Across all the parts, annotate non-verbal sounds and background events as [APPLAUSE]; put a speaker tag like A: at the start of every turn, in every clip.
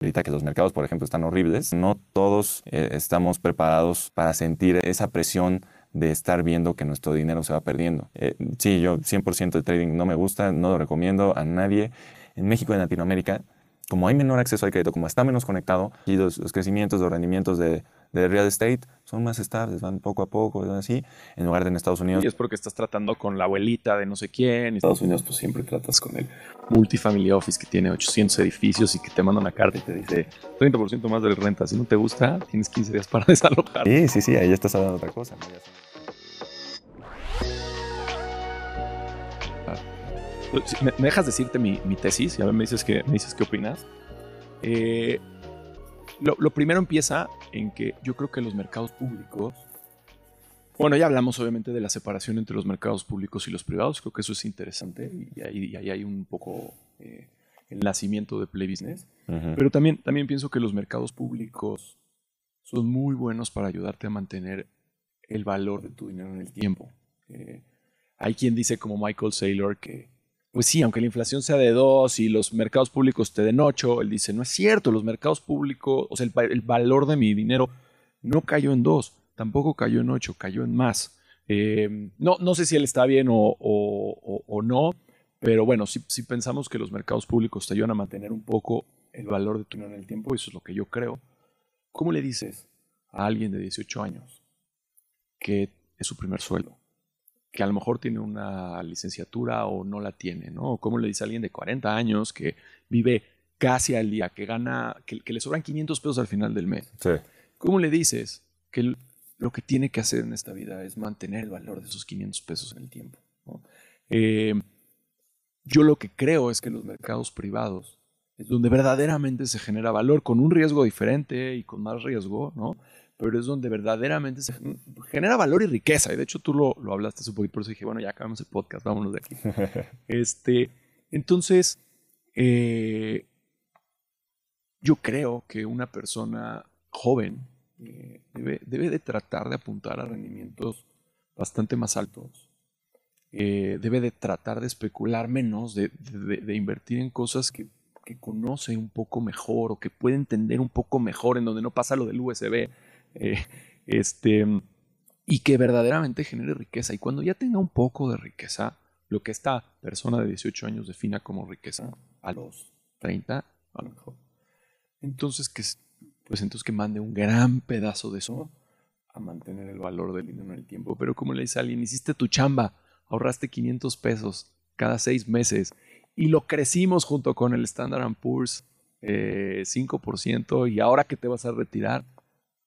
A: Ahorita que los mercados, por ejemplo, están horribles, no todos eh, estamos preparados para sentir esa presión de estar viendo que nuestro dinero se va perdiendo. Eh, sí, yo 100% de trading no me gusta, no lo recomiendo a nadie. En México y en Latinoamérica, como hay menor acceso al crédito, como está menos conectado, y los, los crecimientos, los rendimientos de, de real estate son más estables, van poco a poco, así, en lugar de en Estados Unidos.
B: Y es porque estás tratando con la abuelita de no sé quién. En Estados Unidos pues siempre tratas con el multifamily office que tiene 800 edificios y que te manda una carta y te dice 30% más de renta. Si no te gusta, tienes 15 días para [LAUGHS] desalojar.
A: Sí, sí, sí, ahí ya estás hablando de otra cosa.
B: ¿Me, dejas decirte mi, tesis? Y ahora me dices, que, me dices qué opinas. Eh, lo, primero empieza en que yo creo que los mercados públicos, bueno, ya hablamos obviamente de la separación entre los mercados públicos y los privados, creo que eso es interesante y ahí, hay un poco eh, el nacimiento de Play Business, pero también, también pienso que los mercados públicos son muy buenos para ayudarte a mantener el valor de tu dinero en el tiempo. Eh, hay quien dice como Michael Saylor que pues sí, aunque la inflación sea de 2 y los mercados públicos te den 8, él dice, no es cierto, los mercados públicos, o sea, el, valor de mi dinero no cayó en 2, tampoco cayó en 8, cayó en más. Em, no, no sé si él está bien o, no, pero bueno, si, si, pensamos que los mercados públicos te ayudan a mantener un poco el valor de tu dinero en el tiempo, eso es lo que yo creo. ¿Cómo le dices a alguien de 18 años que es su primer sueldo? Que a lo mejor tiene una licenciatura o no la tiene, ¿no? ¿Cómo le dice a alguien de 40 años que vive casi al día, que gana, que, le sobran 500 pesos al final del mes?
A: Sí.
B: ¿Cómo le dices que lo que tiene que hacer en esta vida es mantener el valor de esos 500 pesos en el tiempo? Eh, yo lo que creo es que los mercados privados es donde verdaderamente se genera valor con un riesgo diferente y con más riesgo, ¿no? Pero es donde verdaderamente se genera valor y riqueza. Y de hecho tú lo, lo hablaste un poquito, por eso dije, bueno, ya acabamos el podcast, vámonos de aquí. [LAUGHS] este, entonces, eh, yo creo que una persona joven eh, debe, debe, de tratar de apuntar a rendimientos bastante más altos. Eh, debe de tratar de especular menos, de, de, invertir en cosas que, que conoce un poco mejor o que puede entender un poco mejor, en donde no pasa lo del USB eh, este, y que verdaderamente genere riqueza. Y cuando ya tenga un poco de riqueza, lo que esta persona de 18 años defina como riqueza a los 30, a lo mejor. Entonces que, pues entonces que mande un gran pedazo de eso a mantener el valor del dinero en el tiempo. Pero como le dice a alguien, hiciste tu chamba, ahorraste 500 pesos cada seis meses y lo crecimos junto con el Standard Poor's eh, 5% y ahora que te vas a retirar,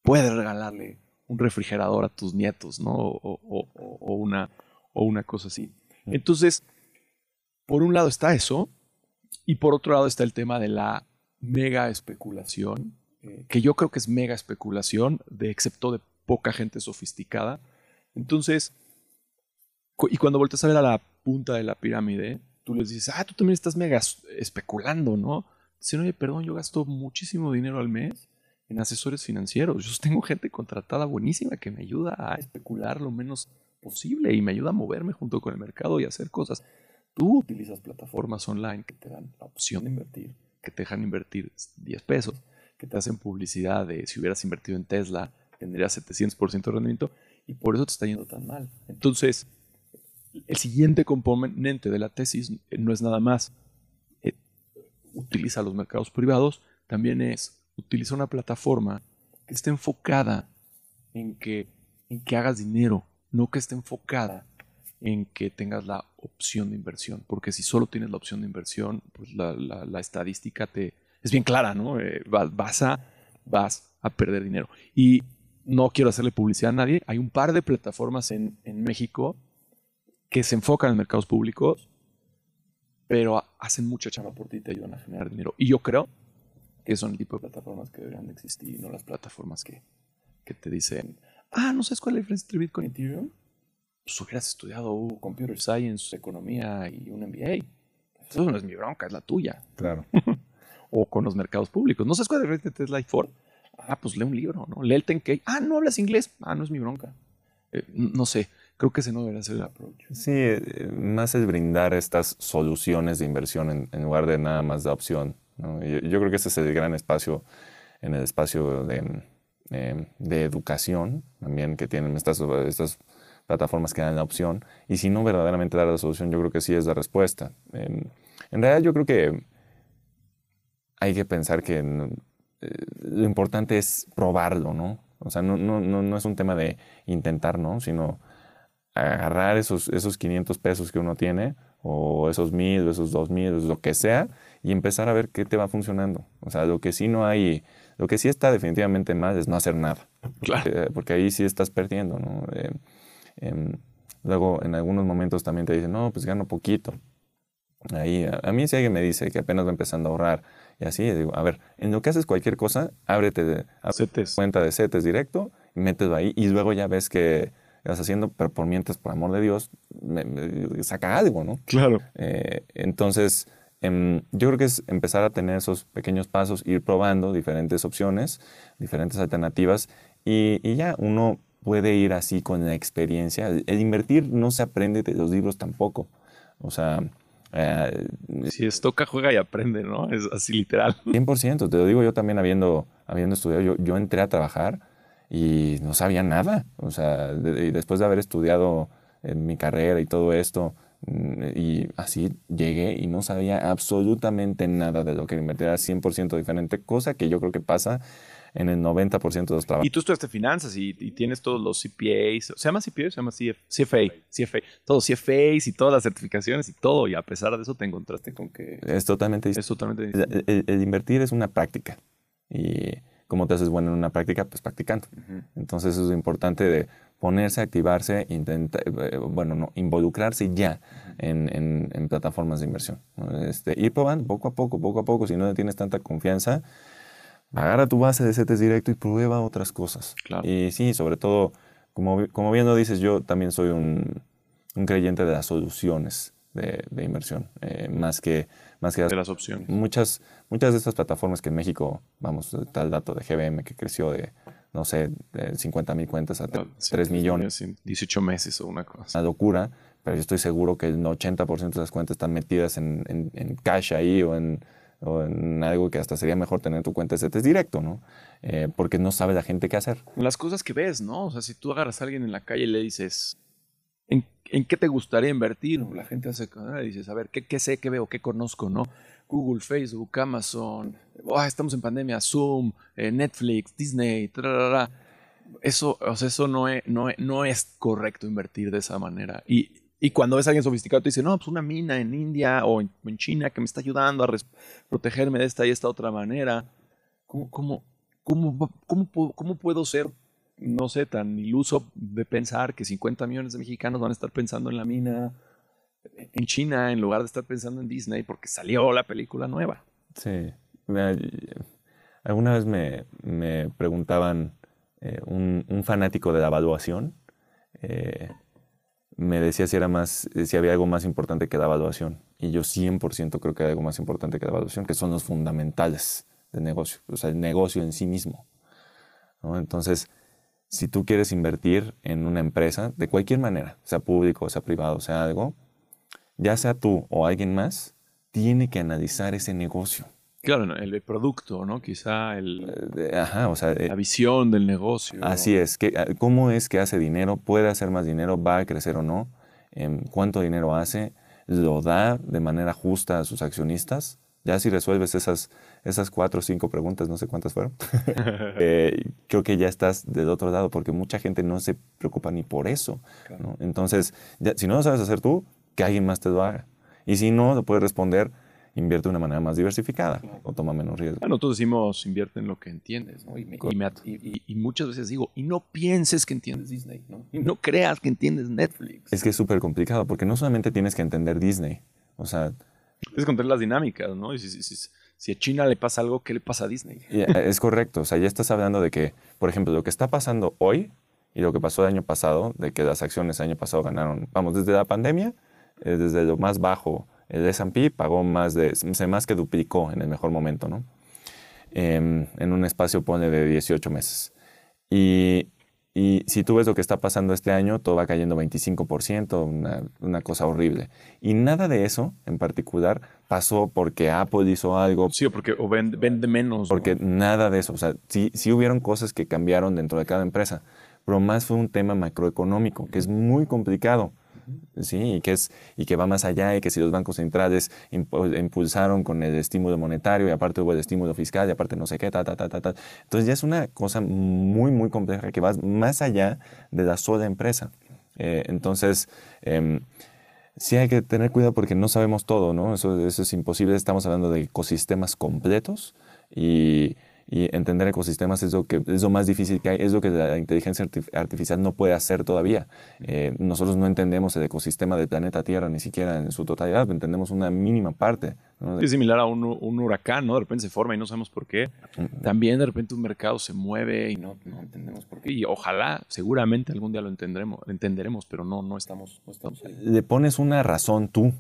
B: puedes regalarle un refrigerador a tus nietos, ¿no? O, una, o una cosa así. Entonces, por un lado está eso, y por otro lado está el tema de la mega especulación, eh, que yo creo que es mega especulación, de, excepto de poca gente sofisticada. Entonces, y cuando volteas a ver a la punta de la pirámide, tú les dices, ah, tú también estás mega especulando, ¿no? Dicen, oye, perdón, yo gasto muchísimo dinero al mes en asesores financieros. Yo tengo gente contratada buenísima que me ayuda a especular lo menos posible y me ayuda a moverme junto con el mercado y hacer cosas. Tú utilizas plataformas online que te dan la opción de invertir, que te dejan invertir 10 pesos, que te hacen publicidad de si hubieras invertido en Tesla, tendrías 700% de rendimiento y por eso te está yendo tan mal. Entonces, el siguiente componente de la tesis no es nada más eh, utiliza los mercados privados, también es utiliza una plataforma que esté enfocada en que, en que hagas dinero, no que esté enfocada en que tengas la opción de inversión. Porque si solo tienes la opción de inversión, pues la, la, estadística te es bien clara, ¿no? Eh, vas, a, vas a perder dinero. Y no quiero hacerle publicidad a nadie. Hay un par de plataformas en, en México que se enfocan en mercados públicos, pero hacen mucha chamba por ti y te ayudan a generar dinero. Y yo creo que son el tipo de plataformas que deberían de existir, no las plataformas que, que te dicen, ah, ¿no sabes cuál es la diferencia entre Bitcoin y Ethereum? Pues hubieras estudiado Computer Science, Economía y un MBA. Eso no es mi bronca, es la tuya.
A: Claro. [LAUGHS]
B: o con los mercados públicos. ¿No sabes cuál es la diferencia entre Tesla y Ford? Ah, pues lee un libro, ¿no? Lee el Tenkei. Ah, ¿no hablas inglés? Ah, no es mi bronca. Eh, no sé, creo que ese no debería ser el approach.
A: Sí, eh, más es brindar estas soluciones de inversión en, en lugar de nada más de opción Yo, creo que ese es el gran espacio en el espacio de, em, de educación también que tienen estas, estas plataformas que dan la opción. Y si no verdaderamente dar la solución, yo creo que sí es la respuesta. en realidad yo creo que hay que pensar que eh, lo importante es probarlo, ¿no? O sea, no, no, no, es un tema de intentar, ¿no? Sino agarrar esos, esos 500 pesos que uno tiene, o esos 1000, o esos 2000, lo que sea, y empezar a ver qué te va funcionando. O sea, lo que sí no hay, lo que sí está definitivamente mal es no hacer nada. Claro. Porque, ahí sí estás perdiendo, ¿no? Eh, em, luego, en algunos momentos también te dicen, no, pues gano poquito. Ahí, a, mí si alguien me dice que apenas va empezando a ahorrar y así, digo, a ver, en lo que haces cualquier cosa, ábrete de, cuenta de CETES directo, y mételo ahí y luego ya ves que vas haciendo, pero por mientras, por amor de Dios, saca algo, ¿no?
B: Claro.
A: Eh, entonces, yo creo que es empezar a tener esos pequeños pasos, ir probando diferentes opciones, diferentes alternativas y, y ya uno puede ir así con la experiencia. El invertir no se aprende de los libros tampoco. O sea,
B: eh, si es toca, juega y aprende, ¿no? Es así literal. [LAUGHS]
A: 100%, te lo digo yo también habiendo, habiendo estudiado, yo, yo entré a trabajar y no sabía nada. O sea, y después de haber estudiado en mi carrera y todo esto, y así llegué y no sabía absolutamente nada de lo que invertir, era 100% diferente, cosa que yo creo que pasa en el 90% de los trabajos.
B: Y tú estudiaste finanzas y, tienes todos los CPAs, ¿se llama CPA? Se llama CFA, CFA, todos CFAs y todas las certificaciones y todo, y a pesar de eso te encontraste con que...
A: Es totalmente
B: Es totalmente
A: distinto. El, invertir es una práctica y como te haces bueno en una práctica, pues practicando. Entonces eso es importante de ponerse, activarse, intentar, eh, bueno, no, involucrarse ya en, en, plataformas de inversión. Este, ir probando poco a poco, poco a poco, si no tienes tanta confianza, agarra tu base de CETES directo y prueba otras cosas. Y sí, sobre todo, como, como bien lo dices, yo también soy un, un creyente de las soluciones de, de inversión, eh, más que, más que
B: de las opciones.
A: Muchas, muchas de estas plataformas que en México, vamos, tal dato de GBM que creció de, no sé, de 50 mil cuentas a 3 millones.
B: 18 meses o una cosa.
A: Una locura, pero yo estoy seguro que el 80% de las cuentas están metidas en, en, en cash ahí o en o en algo que hasta sería mejor tener tu cuenta de CETES directo, ¿no? Eh, porque no sabe la gente qué hacer.
B: Las cosas que ves, ¿no? O sea, si tú agarras a alguien en la calle y le dices, ¿en, qué te gustaría invertir? La gente hace, ah", y dices, a ver, ¿qué, sé, qué veo, qué conozco, no? Google, Facebook, Amazon, estamos en pandemia, Zoom, eh, Netflix, Disney, Eso, o sea, eso no es, correcto invertir de esa manera. Y cuando ves a alguien sofisticado, te dice, no, pues una mina en India o en, China que me está ayudando a protegerme de esta y esta otra manera. ¿Cómo, cómo, cómo, cómo, cómo puedo ser, no sé, tan iluso de pensar que 50 millones de mexicanos van a estar pensando en la mina en China en lugar de estar pensando en Disney porque salió la película nueva?
A: Sí. Alguna vez me, me preguntaban eh, un, un, fanático de la evaluación. Eh, me decía si, era más, si había algo más importante que la evaluación. Y yo 100% creo que hay algo más importante que la evaluación, que son los fundamentales del negocio, o sea, el negocio en sí mismo. Entonces, si tú quieres invertir en una empresa, de cualquier manera, sea público, sea privado, sea algo, ya sea tú o alguien más, tiene que analizar ese negocio.
B: Claro, el producto, ¿no? Quizá el,
A: eh, Ajá, o sea,
B: eh, la visión del negocio.
A: Así es. Ah, ¿Cómo es que hace dinero? ¿Puede hacer más dinero? ¿Va a crecer o no? ¿Cuánto dinero hace? ¿Lo da de manera justa a sus accionistas? Ya si resuelves esas, esas cuatro o cinco preguntas, no sé cuántas fueron, [LAUGHS] [LAUGHS] eh, creo que ya estás del otro lado, porque mucha gente no se preocupa ni por eso. Entonces, si no lo sabes hacer tú, que alguien más te lo haga. Y si no, lo puedes responder invierte de una manera más diversificada o toma menos riesgo.
B: Bueno, nosotros decimos invierte en lo que entiendes, ¿no? Y, muchas veces digo, y no pienses que entiendes Disney, ¿no? Y no creas que entiendes Netflix.
A: Es que es súper complicado porque no solamente tienes que entender Disney, o sea...
B: Tienes que entender las dinámicas, ¿no? Y si, a China le pasa algo, ¿qué le pasa a Disney?
A: Eh, es correcto, o sea, ya estás hablando de que, por ejemplo, lo que está pasando hoy y lo que pasó el año pasado, de que las acciones el año pasado ganaron, vamos, desde la pandemia, eh, desde lo más bajo el S&P pagó más de, se más que duplicó en el mejor momento, ¿no? Em, en un espacio, pone de 18 meses. Y Y si tú ves lo que está pasando este año, todo va cayendo 25%, una, una, cosa horrible. Y nada de eso en particular pasó porque Apple hizo algo.
B: Sí, o porque o vende, vende menos.
A: Porque nada de eso. O sea, sí, sí hubieron cosas que cambiaron dentro de cada empresa, pero más fue un tema macroeconómico, que es muy complicado. ¿Sí? Y que, es, y que va más allá y que si los bancos centrales impulsaron con el estímulo monetario y aparte hubo el estímulo fiscal y aparte no sé qué, ta, ta, ta, ta, ta. Entonces ya es una cosa muy, muy compleja que va más allá de la sola empresa. Eh, entonces, eh, sí hay que tener cuidado porque no sabemos todo, ¿no? Eso, eso es imposible. Estamos hablando de ecosistemas completos y y entender ecosistemas es lo, que, es lo más difícil que hay, es lo que la inteligencia artificial no puede hacer todavía. Eh, nosotros no entendemos el ecosistema del planeta Tierra ni siquiera en su totalidad, entendemos una mínima parte.
B: Es similar a un, un, huracán, ¿no? De repente se forma y no sabemos por qué. También de repente un mercado se mueve y no, no entendemos por qué. Y ojalá, seguramente algún día lo entenderemos, entenderemos pero no, no, estamos, no estamos ahí.
A: Le pones una razón tú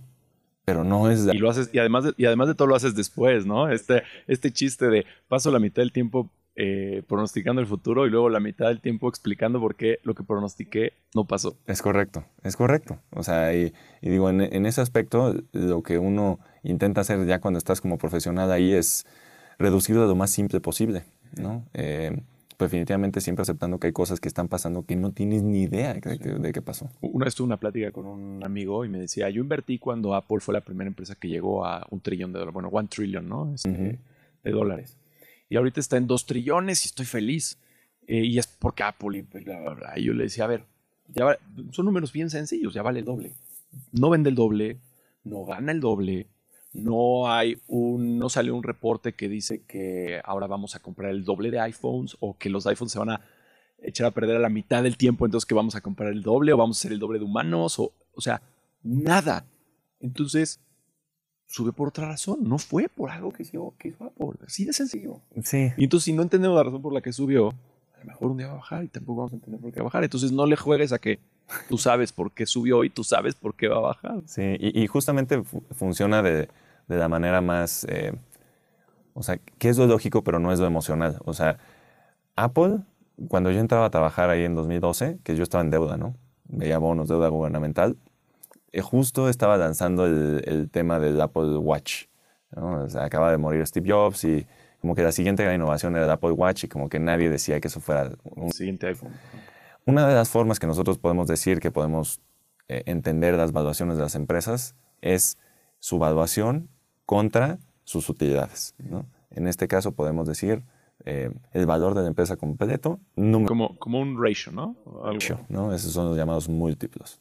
A: pero no es...
B: Y lo haces, y además, de, y además de todo lo haces después, ¿no? Este, este chiste de paso la mitad del tiempo eh, pronosticando el futuro y luego la mitad del tiempo explicando por qué lo que pronostiqué no pasó.
A: Es correcto, es correcto. O sea, y, digo, en, en, ese aspecto, lo que uno intenta hacer ya cuando estás como profesional ahí es reducirlo a lo más simple posible, ¿no? Eh, definitivamente siempre aceptando que hay cosas que están pasando que no tienes ni idea de, qué pasó.
B: Una vez tuve una plática con un amigo y me decía, yo invertí cuando Apple fue la primera empresa que llegó a un trillón de dólares, bueno, one trillion, ¿no? Este, de dólares. Y ahorita está en dos trillones y estoy feliz. Eh, y es porque Apple, y, pues, y yo le decía, a ver, ya son números bien sencillos, ya vale el doble. No vende el doble, no gana el doble, no hay un, no sale un reporte que dice que ahora vamos a comprar el doble de iPhones o que los iPhones se van a echar a perder a la mitad del tiempo, entonces que vamos a comprar el doble o vamos a hacer el doble de humanos o, o sea, nada. Entonces, sube por otra razón, no fue por algo que hizo, que hizo Apple, así de sencillo.
A: Sí.
B: Y entonces, si no entendemos la razón por la que subió, a lo mejor un día va a bajar y tampoco vamos a entender por qué va a bajar. Entonces, no le juegues a que tú sabes por qué subió y tú sabes por qué va a bajar.
A: Sí, y, justamente funciona de, de, la manera más, eh, o sea, que es lo lógico, pero no es lo emocional. O sea, Apple, cuando yo entraba a trabajar ahí en 2012, que yo estaba en deuda, ¿no? Veía bonos, deuda gubernamental, eh, justo estaba lanzando el, el, tema del Apple Watch. ¿no? O sea, acaba de morir Steve Jobs y como que la siguiente gran innovación era el Apple Watch y como que nadie decía que eso fuera
B: un siguiente iPhone.
A: Una de las formas que nosotros podemos decir que podemos eh, entender las valuaciones de las empresas es su valuación contra sus utilidades. ¿no? En este caso podemos decir eh, el valor de la empresa completo.
B: Como, como un ratio, ¿no?
A: Ratio, ¿no? Esos son los llamados múltiplos.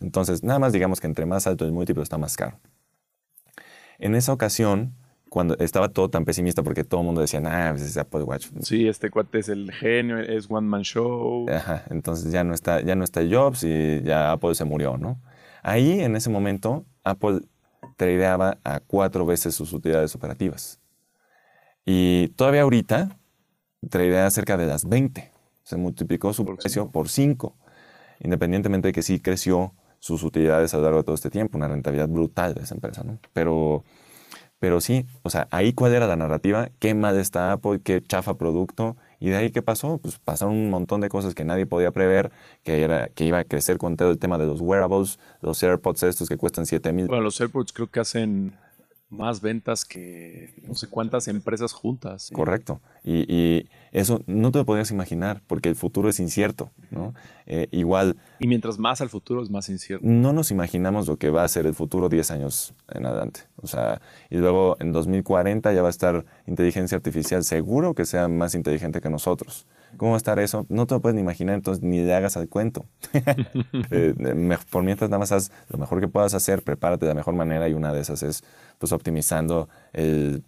A: Entonces, nada más digamos que entre más alto el múltiplo está más caro. En esa ocasión, cuando estaba todo tan pesimista porque todo el mundo decía, ah, pues es Apple Watch.
B: Sí, este cuate es el genio, es One Man Show.
A: Ajá, entonces ya no está, ya no está Jobs y ya Apple se murió, ¿no? Ahí, en ese momento, Apple tradeaba a cuatro veces sus utilidades operativas. Y todavía ahorita tradea cerca de las 20. Se multiplicó su precio por 5, independientemente de que sí creció sus utilidades a lo largo de todo este tiempo, una rentabilidad brutal de esa empresa, ¿no? Pero pero sí, o sea, ahí cuál era la narrativa, qué mal está Apple, qué chafa producto, y de ahí qué pasó, pues pasaron un montón de cosas que nadie podía prever, que, era, que iba a crecer con todo el tema de los wearables, los AirPods estos que cuestan 7 mil.
B: Bueno, los AirPods creo que hacen más ventas que no sé cuántas empresas juntas.
A: Correcto. Y, eso no te lo podías imaginar porque el futuro es incierto. ¿no? Eh, igual.
B: Y mientras más al futuro es más incierto.
A: No nos imaginamos lo que va a ser el futuro 10 años en adelante. O sea, y luego en 2040 ya va a estar inteligencia artificial seguro que sea más inteligente que nosotros. ¿Cómo va a estar eso? No te lo puedes ni imaginar, entonces ni le hagas al cuento. [LAUGHS] [LAUGHS] Eh, por mientras nada más haz lo mejor que puedas hacer, prepárate de la mejor manera y una de esas es pues optimizando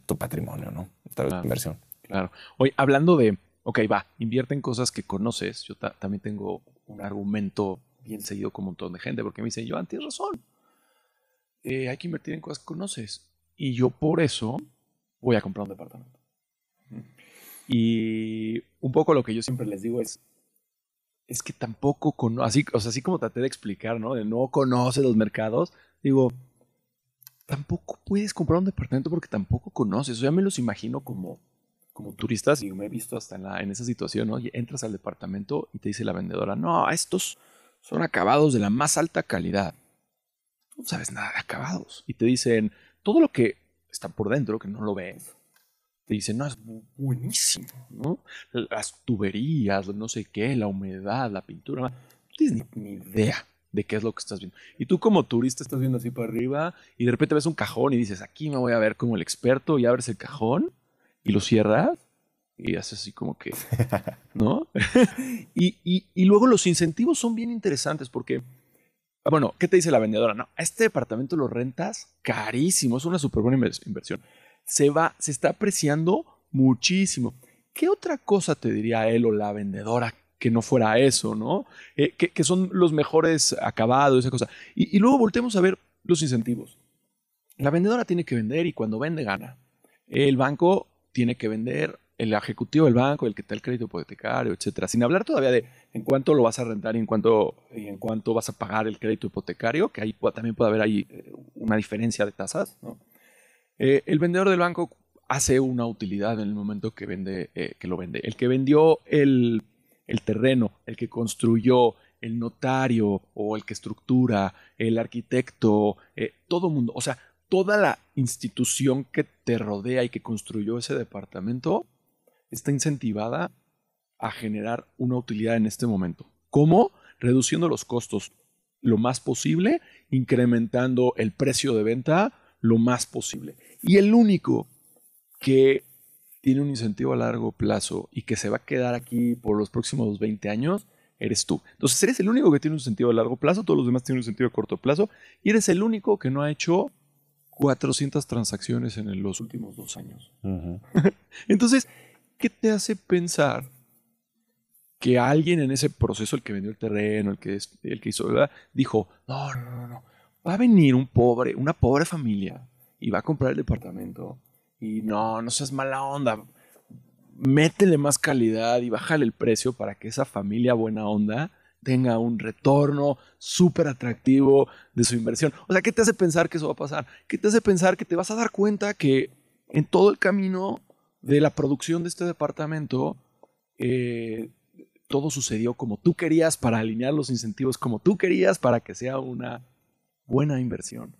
A: tu patrimonio, ¿no?
B: Claro,
A: inversión.
B: Claro. Oye, hablando de, ok, va, invierte en cosas que conoces. Yo también tengo un argumento bien seguido con un montón de gente porque me dicen, Joan, tienes razón. Eh, hay que invertir en cosas que conoces. Y yo por eso voy a comprar un departamento. Y un poco lo que yo siempre les digo es, es que tampoco así, o sea, así como traté de explicar, ¿no? De no conoce los mercados, digo, tampoco puedes comprar un departamento porque tampoco conoces. O sea, me los imagino como, como turistas, y me he visto hasta en, la, en esa situación, ¿no? entras al departamento y te dice la vendedora, no, estos son acabados de la más alta calidad. No sabes nada de acabados. Y te dicen, todo lo que está por dentro, que no lo ves, te dicen, no, es buenísimo, ¿no? Las tuberías, no sé qué, la humedad, la pintura, no tienes ni idea de qué es lo que estás viendo. Y tú como turista estás viendo así para arriba y de repente ves un cajón y dices, aquí me voy a ver como el experto y abres el cajón y lo cierras y haces así como que, [LAUGHS] ¿no? [LAUGHS] y, y, luego los incentivos son bien interesantes porque, bueno, ¿qué te dice la vendedora? No, este departamento lo rentas carísimo, es una súper buena inversión. Se va, se está apreciando muchísimo. ¿Qué otra cosa te diría él o la vendedora que no fuera eso, ¿no? Eh, que, son los mejores acabados, esa cosa. Y, luego voltemos a ver los incentivos. La vendedora tiene que vender y cuando vende gana. El banco tiene que vender, el ejecutivo del banco, el que está el crédito hipotecario, etcétera. Sin hablar todavía de en cuánto lo vas a rentar y en cuánto, y en cuánto vas a pagar el crédito hipotecario, que ahí también puede haber ahí eh, una diferencia de tasas. Eh, el vendedor del banco hace una utilidad en el momento que vende, que lo vende. El que vendió el el terreno, el que construyó, el notario o el que estructura, el arquitecto, eh, todo mundo, o sea, toda la institución que te rodea y que construyó ese departamento está incentivada a generar una utilidad en este momento. ¿Cómo? Reduciendo los costos lo más posible, incrementando el precio de venta lo más posible. Y el único que tiene un incentivo a largo plazo y que se va a quedar aquí por los próximos 20 años, eres tú. Entonces eres el único que tiene un incentivo a largo plazo, todos los demás tienen un incentivo a corto plazo, y eres el único que no ha hecho 400 transacciones en los últimos dos años. [LAUGHS] Entonces, ¿qué te hace pensar que alguien en ese proceso, el que vendió el terreno, el que, el que hizo, dijo, no, no, no, no, va a venir un pobre, una pobre familia y va a comprar el departamento y no, no seas mala onda. Métele más calidad y bájale el precio para que esa familia buena onda tenga un retorno súper atractivo de su inversión. O sea, ¿qué te hace pensar que eso va a pasar? ¿Qué te hace pensar que te vas a dar cuenta que en todo el camino de la producción de este departamento, eh, todo sucedió como tú querías para alinear los incentivos como tú querías para que sea una buena inversión?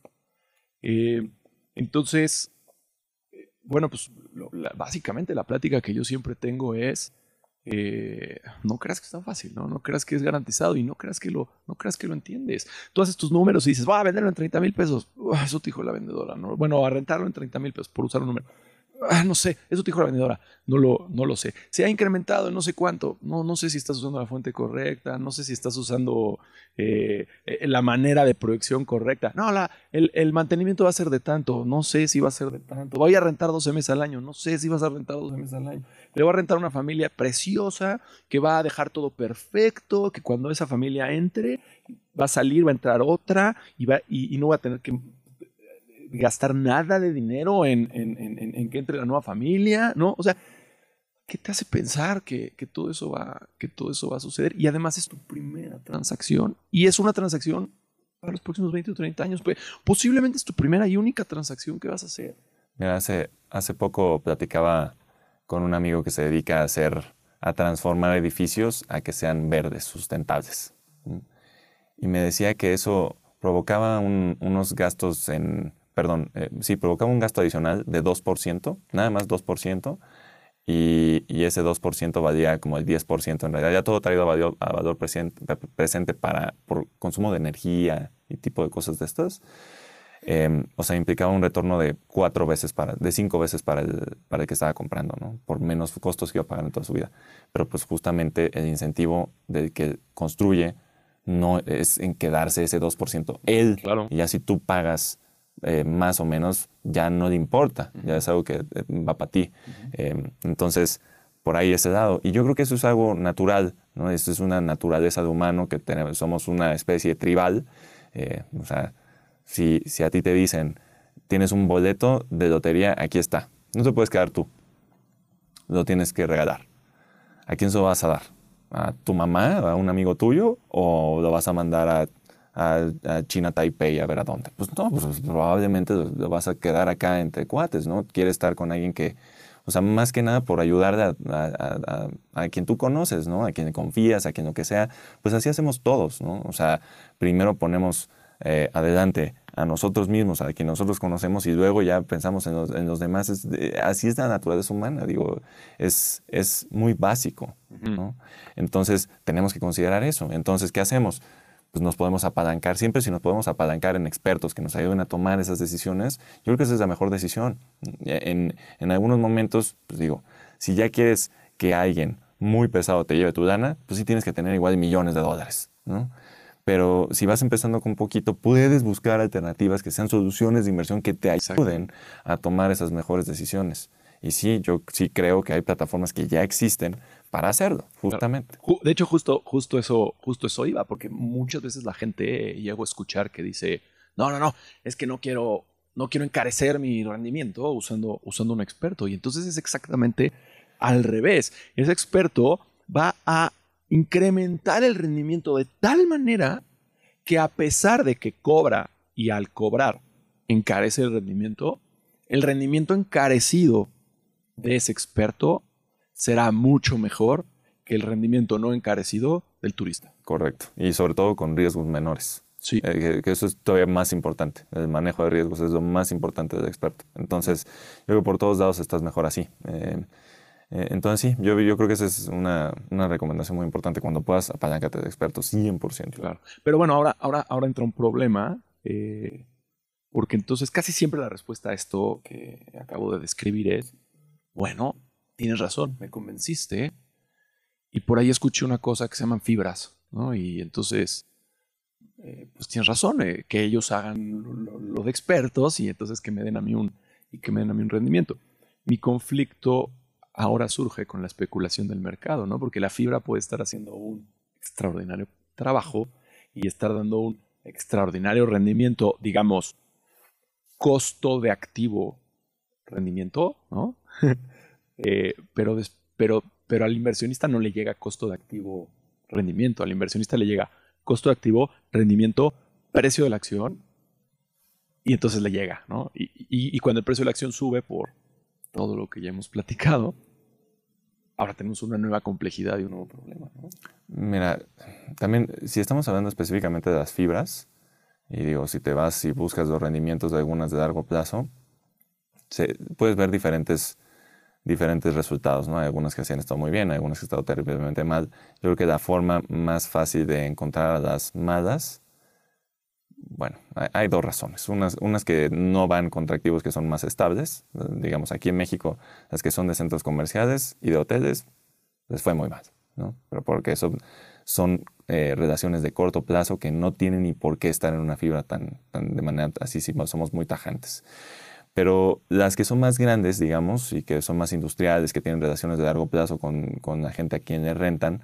B: Eh, entonces, bueno, pues básicamente la plática que yo siempre tengo es, eh, no creas que es tan fácil, ¿no? No creas que es garantizado y no creas que lo, no creas que lo entiendes. Tú haces tus números y dices, va a venderlo en 30 mil pesos. eso te dijo la vendedora, ¿no? Bueno, a rentarlo en 30 mil pesos por usar un número. Ah, no sé, eso te dijo la vendedora, no lo, no lo sé. Se ha incrementado en no sé cuánto, no, no sé si estás usando la fuente correcta, no sé si estás usando eh, eh, la manera de proyección correcta. No, la, el, el, mantenimiento va a ser de tanto, no sé si va a ser de tanto. Voy a rentar 12 meses al año, no sé si vas a rentar 12 meses al año. Le voy a rentar una familia preciosa que va a dejar todo perfecto, que cuando esa familia entre va a salir, va a entrar otra y, va, y no va a tener que gastar nada de dinero en, que entre la nueva familia, ¿no? O sea, ¿qué te hace pensar que, todo eso va, que todo eso va a suceder? Y además es tu primera transacción y es una transacción para los próximos 20 o 30 años. Pues, posiblemente es tu primera y única transacción que vas a hacer.
A: Mira, hace, hace poco platicaba con un amigo que se dedica a hacer, a transformar edificios a que sean verdes, sustentables. Y me decía que eso provocaba unos gastos en perdón, eh, sí, provocaba un gasto adicional de 2%, nada más 2%, y, y ese 2% valía como el 10% en realidad. Ya todo traído a valor, a presente, presente, para, por consumo de energía y tipo de cosas de estas. Em, o sea, implicaba un retorno de cuatro veces, para, de cinco veces para el, para el que estaba comprando, ¿no? Por menos costos que iba a pagar en toda su vida. Pero pues justamente el incentivo del que construye no es en quedarse ese 2%. Él, claro. y así tú pagas eh, más o menos ya no le importa, ya es algo que eh, va para ti. Em, entonces, por ahí ese lado. Y yo creo que eso es algo natural, ¿no? Eso es una naturaleza de humano que tenemos, somos una especie tribal. Eh, o sea, si, si a ti te dicen, tienes un boleto de lotería, aquí está. No te puedes quedar tú. Lo tienes que regalar. ¿A quién se lo vas a dar? ¿A tu mamá, a un amigo tuyo? ¿O lo vas a mandar a a, China Taipei a ver a dónde. Pues no, pues probablemente lo vas a quedar acá entre cuates, ¿no? Quiere estar con alguien que, O sea, más que nada por ayudar a, quien tú conoces, ¿no? A quien confías, a quien lo que sea. Pues así hacemos todos, ¿no? O sea, primero ponemos eh, adelante a nosotros mismos, a quien nosotros conocemos y luego ya pensamos en los, demás. así es la naturaleza humana, digo, es, es muy básico. ¿no? Entonces tenemos que considerar eso. Entonces, ¿qué hacemos? Pues nos podemos apalancar, siempre si nos podemos apalancar en expertos que nos ayuden a tomar esas decisiones, yo creo que esa es la mejor decisión. En, en algunos momentos, pues digo, si ya quieres que alguien muy pesado te lleve tu lana, pues sí tienes que tener igual millones de dólares, ¿no? Pero si vas empezando con poquito, puedes buscar alternativas que sean soluciones de inversión que te ayuden a tomar esas mejores decisiones. Y sí, yo sí creo que hay plataformas que ya existen para hacerlo, justamente.
B: De hecho, justo, justo, eso, justo eso iba, porque muchas veces la gente llego a escuchar que dice, no, no, no, es que no quiero, no quiero encarecer mi rendimiento usando, usando un experto. Y entonces es exactamente al revés. Ese experto va a incrementar el rendimiento de tal manera que a pesar de que cobra y al cobrar encarece el rendimiento, el rendimiento encarecido de ese experto será mucho mejor que el rendimiento no encarecido del turista.
A: Correcto. Y sobre todo con riesgos menores.
B: Sí.
A: Eh, que, eso es todavía más importante. El manejo de riesgos es lo más importante del experto. Entonces, yo creo que por todos lados estás mejor así. Eh, eh, entonces sí, yo, yo creo que esa es una, una, recomendación muy importante cuando puedas apalancarte de expertos, 100%.
B: Claro. Pero bueno, ahora, ahora, ahora entra un problema, eh, porque entonces casi siempre la respuesta a esto que acabo de describir es, bueno, tienes razón, me convenciste, y por ahí escuché una cosa que se llaman fibras, ¿no? Y entonces, eh, pues tienes razón, que ellos hagan lo, lo, de expertos y entonces que me den a mí un, y que me den a mí un rendimiento. Mi conflicto ahora surge con la especulación del mercado, ¿no? Porque la fibra puede estar haciendo un extraordinario trabajo y estar dando un extraordinario rendimiento, digamos, costo de activo rendimiento, ¿no? [LAUGHS] Eh, pero, pero, pero al inversionista no le llega costo de activo rendimiento, al inversionista le llega costo de activo, rendimiento, precio de la acción, y entonces le llega, ¿no? y cuando el precio de la acción sube por todo lo que ya hemos platicado, ahora tenemos una nueva complejidad y un nuevo problema.
A: Mira, también si estamos hablando específicamente de las fibras, y digo, si te vas y buscas los rendimientos de algunas de largo plazo, puedes ver diferentes, diferentes resultados, ¿no? Hay algunas que se han estado muy bien, hay algunas que han estado terriblemente mal. Yo creo que la forma más fácil de encontrar a las malas bueno, hay, dos razones. Unas, unas que no van contra activos que son más estables. Digamos, aquí en México, las que son de centros comerciales y de hoteles, les fue muy mal, ¿no? Pero porque son, son eh, relaciones de corto plazo que no tienen ni por qué estar en una fibra tan, tan de manera así, si somos muy tajantes. Pero las que son más grandes, digamos, y que son más industriales, que tienen relaciones de largo plazo con, con la gente a quien le rentan.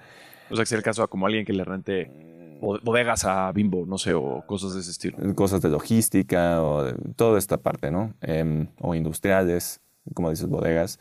B: O sea, que sea el caso a como alguien que le rente bodegas a Bimbo, no sé, o cosas de ese estilo.
A: Cosas de logística o de toda esta parte, ¿no? Em, o industriales, como dices, bodegas.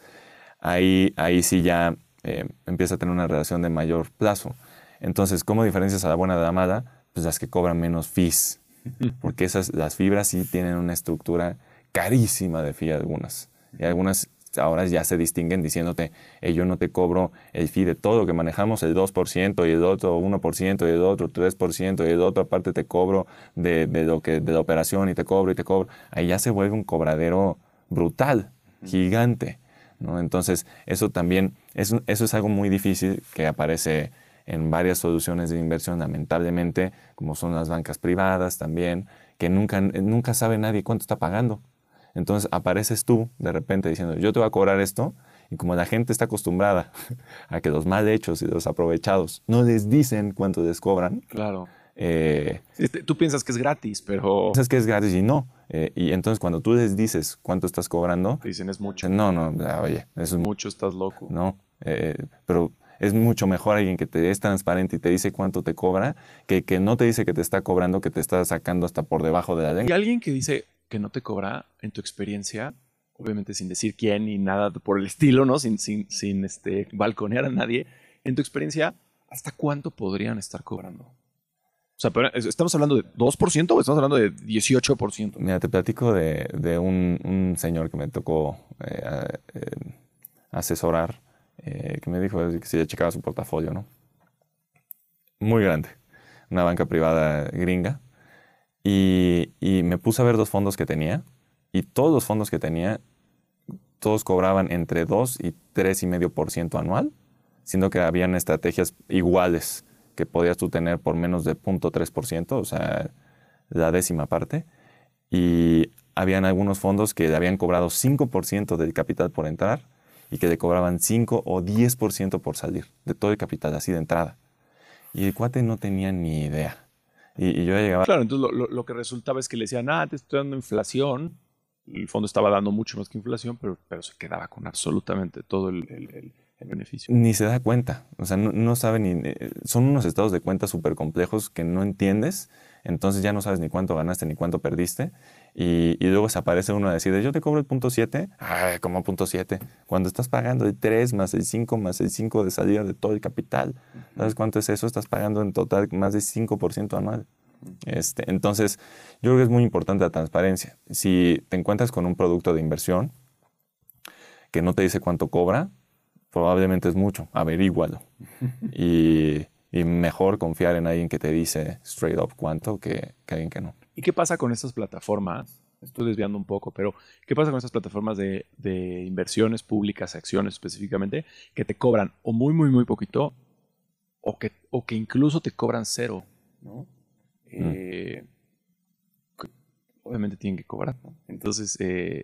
A: Ahí, ahí sí ya em, empieza a tener una relación de mayor plazo. Entonces, ¿cómo diferencias a la buena de la mala? Pues las que cobran menos fees. [LAUGHS] Porque esas, las fibras sí tienen una estructura carísima de fee algunas. Y algunas ahora ya se distinguen diciéndote, yo no te cobro el fee de todo lo que manejamos, el 2% y el otro 1% y el otro 3% y el otro aparte te cobro de, lo que, de la operación y te cobro y te cobro. Ahí ya se vuelve un cobradero brutal, gigante. ¿no? Entonces, eso también, eso, eso es algo muy difícil que aparece en varias soluciones de inversión, lamentablemente, como son las bancas privadas también, que nunca, nunca sabe nadie cuánto está pagando. Entonces apareces tú de repente diciendo, yo te voy a cobrar esto, y como la gente está acostumbrada [LAUGHS] a que los mal hechos y los aprovechados no les dicen cuánto les cobran.
B: Claro. Eh, tú piensas que es gratis, pero...
A: Piensas que es gratis y no. Eh, y entonces cuando tú les dices cuánto estás cobrando...
B: Te dicen es mucho.
A: No, no, oye,
B: eso es mucho, estás loco.
A: No, eh, pero es mucho mejor alguien que te es transparente y te dice cuánto te cobra que que no te dice que te está cobrando, que te está sacando hasta por debajo de la lengua.
B: Y alguien que dice, que no te cobra en tu experiencia, obviamente sin decir quién ni nada por el estilo, ¿no? Sin, sin, sin este, balconear a nadie, en tu experiencia, ¿hasta cuánto podrían estar cobrando? O sea, ¿estamos hablando de 2% o estamos hablando de 18%?
A: Mira, te platico de, de un, un, señor que me tocó eh, eh, asesorar, eh, que me dijo que si ya checaba su portafolio, ¿no? Muy grande, una banca privada gringa. Y, y me puse a ver dos fondos que tenía y todos los fondos que tenía, todos cobraban entre 2 y 3,5% anual, siendo que habían estrategias iguales que podías tú tener por menos de 0.3%, o sea, la décima parte. Y habían algunos fondos que le habían cobrado 5% del capital por entrar y que le cobraban 5 o 10% por salir de todo el capital, así de entrada. Y el cuate no tenía ni idea. Y, yo llegaba...
B: Claro, entonces lo, que resultaba es que le decían, ah, te estoy dando inflación. El fondo estaba dando mucho más que inflación, pero, pero se quedaba con absolutamente todo el, el, beneficio.
A: Ni se da cuenta. O sea, no, no sabe ni... Eh, son unos estados de cuenta súper complejos que no entiendes entonces ya no sabes ni cuánto ganaste ni cuánto perdiste. Y, luego se aparece uno a decir, yo te cobro el punto 7. Ay, ¿cómo punto 7? Cuando estás pagando el 3 más el 5 más el 5 de salida de todo el capital. ¿Sabes cuánto es eso? Estás pagando en total más de 5% anual. Este, entonces, yo creo que es muy importante la transparencia. Si te encuentras con un producto de inversión que no te dice cuánto cobra, probablemente es mucho. Averígualo. [LAUGHS] y y mejor confiar en alguien que te dice straight up cuánto que, que alguien que no.
B: ¿Y qué pasa con estas plataformas? Estoy desviando un poco, pero ¿qué pasa con estas plataformas de, de inversiones públicas, acciones específicamente, que te cobran o muy, muy, muy poquito o que, o que incluso te cobran cero? ¿no? Mm. Eh, obviamente tienen que cobrar. ¿no? Entonces, eh,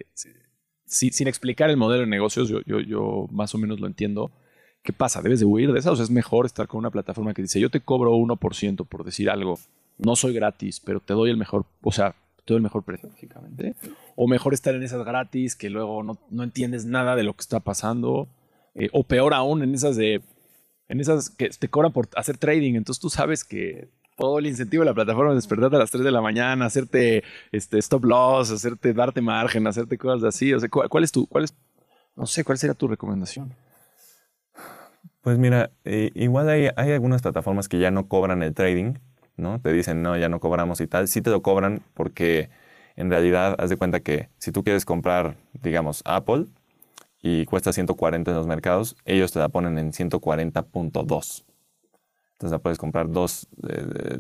B: sin explicar el modelo de negocios, yo, yo, yo más o menos lo entiendo ¿Qué pasa? ¿Debes de huir de esa? O sea, es mejor estar con una plataforma que dice, yo te cobro 1% por decir algo, no soy gratis, pero te doy el mejor, o sea, te doy el mejor precio, básicamente. O mejor estar en esas gratis que luego no, no entiendes nada de lo que está pasando. Eh, o peor aún, en esas de, en esas que te cobran por hacer trading. Entonces tú sabes que todo el incentivo de la plataforma es despertarte a las 3 de la mañana, hacerte este, stop loss, hacerte darte margen, hacerte cosas así. O sea, ¿cuál, es tu, cuál es, no sé, cuál sería tu recomendación?
A: Pues mira, eh, igual hay, algunas plataformas que ya no cobran el trading, ¿no? Te dicen, no, ya no cobramos y tal. Sí te lo cobran porque en realidad haz de cuenta que si tú quieres comprar, digamos, Apple y cuesta 140 en los mercados, ellos te la ponen en 140.2. Entonces la puedes comprar dos,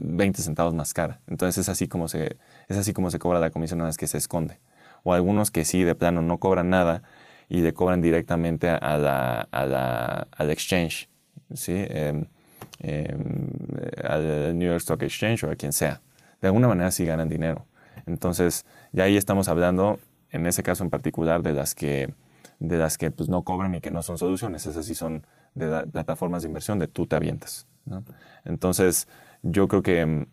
A: 20 centavos más cara. Entonces es así como se, es así como se cobra la comisión una vez que se esconde. O algunos que sí, de plano, no cobran nada y le cobran directamente a la, a la, al exchange, ¿sí? Em, em, al New York Stock Exchange o a quien sea. De alguna manera sí ganan dinero. Entonces, ya ahí estamos hablando, en ese caso en particular, de las que, de las que pues, no cobran y que no son soluciones. Esas sí son de plataformas de inversión de tú te avientas. Entonces, yo creo que, em,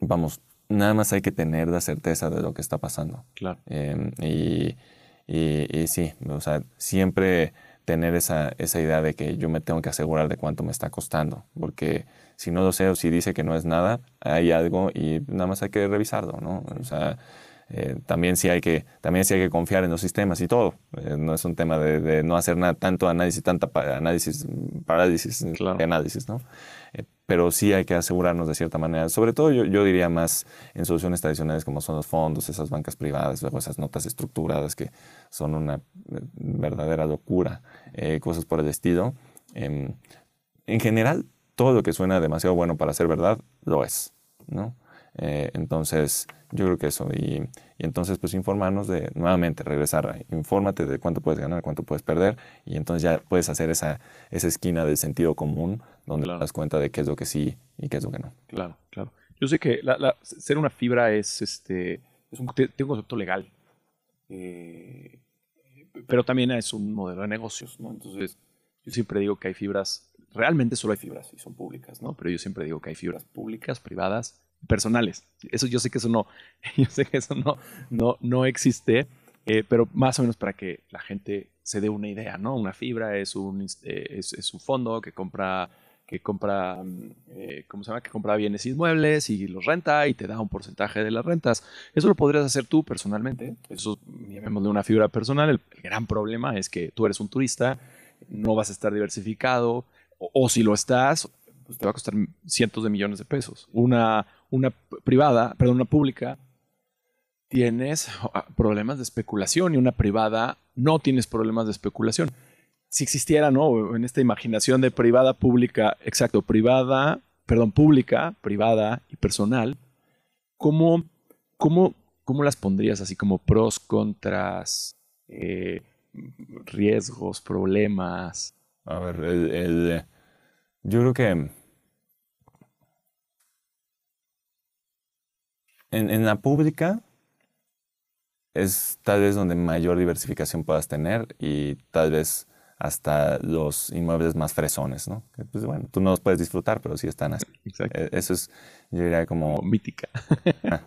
A: vamos, nada más hay que tener la certeza de lo que está pasando.
B: Claro.
A: y y, sí, o sea, siempre tener esa, esa idea de que yo me tengo que asegurar de cuánto me está costando, porque si no lo sé o si dice que no es nada, hay algo y nada más hay que revisarlo, ¿no? O sea, eh, también sí hay que también sí hay que confiar en los sistemas y todo. Eh, no es un tema de, no hacer nada, tanto análisis, tanta análisis, parálisis, claro. análisis, ¿no? Eh, pero sí hay que asegurarnos de cierta manera. Sobre todo yo, yo, diría más en soluciones tradicionales como son los fondos, esas bancas privadas, luego esas notas estructuradas que son una eh, verdadera locura, eh, cosas por el estilo. Em, en general, todo lo que suena demasiado bueno para ser verdad, lo es, ¿no? Eh, entonces, yo creo que eso. Y, y, entonces, pues informarnos de, nuevamente, regresar, infórmate de cuánto puedes ganar, cuánto puedes perder, y entonces ya puedes hacer esa, esa esquina del sentido común, donde te das cuenta de qué es lo que sí y qué es lo que no.
B: Claro, claro. Yo sé que la, ser una fibra es, este, es un, tiene un concepto legal, eh, pero también es un modelo de negocios, ¿no? Entonces, yo siempre digo que hay fibras, realmente solo hay fibras y son públicas, ¿no? Pero yo siempre digo que hay fibras públicas, privadas personales. Eso yo sé que eso no, [LAUGHS] yo sé que eso no, no, no existe, eh, pero más o menos para que la gente se dé una idea, ¿no? Una fibra es un, eh, es, un fondo que compra, que compra, mm, eh, ¿cómo se llama? Que compra bienes inmuebles y los renta y te da un porcentaje de las rentas. Eso lo podrías hacer tú personalmente. Eso, llamémosle una fibra personal. El, gran problema es que tú eres un turista, no vas a estar diversificado, o, si lo estás, pues te va a costar cientos de millones de pesos. Una, una privada, perdón, una pública, tienes ah, problemas de especulación y una privada no tienes problemas de especulación. si existiera, ¿no? En esta imaginación de privada, pública, exacto, privada, perdón, pública, privada y personal, ¿cómo, cómo, cómo las pondrías así como pros, contras, eh, riesgos, problemas?
A: A ver, el, yo creo que en, en la pública es tal vez donde mayor diversificación puedas tener y tal vez hasta los inmuebles más fresones, ¿no? pues bueno, tú no los puedes disfrutar, pero sí están así. Exacto. E, eso es, yo diría como...
B: mítica.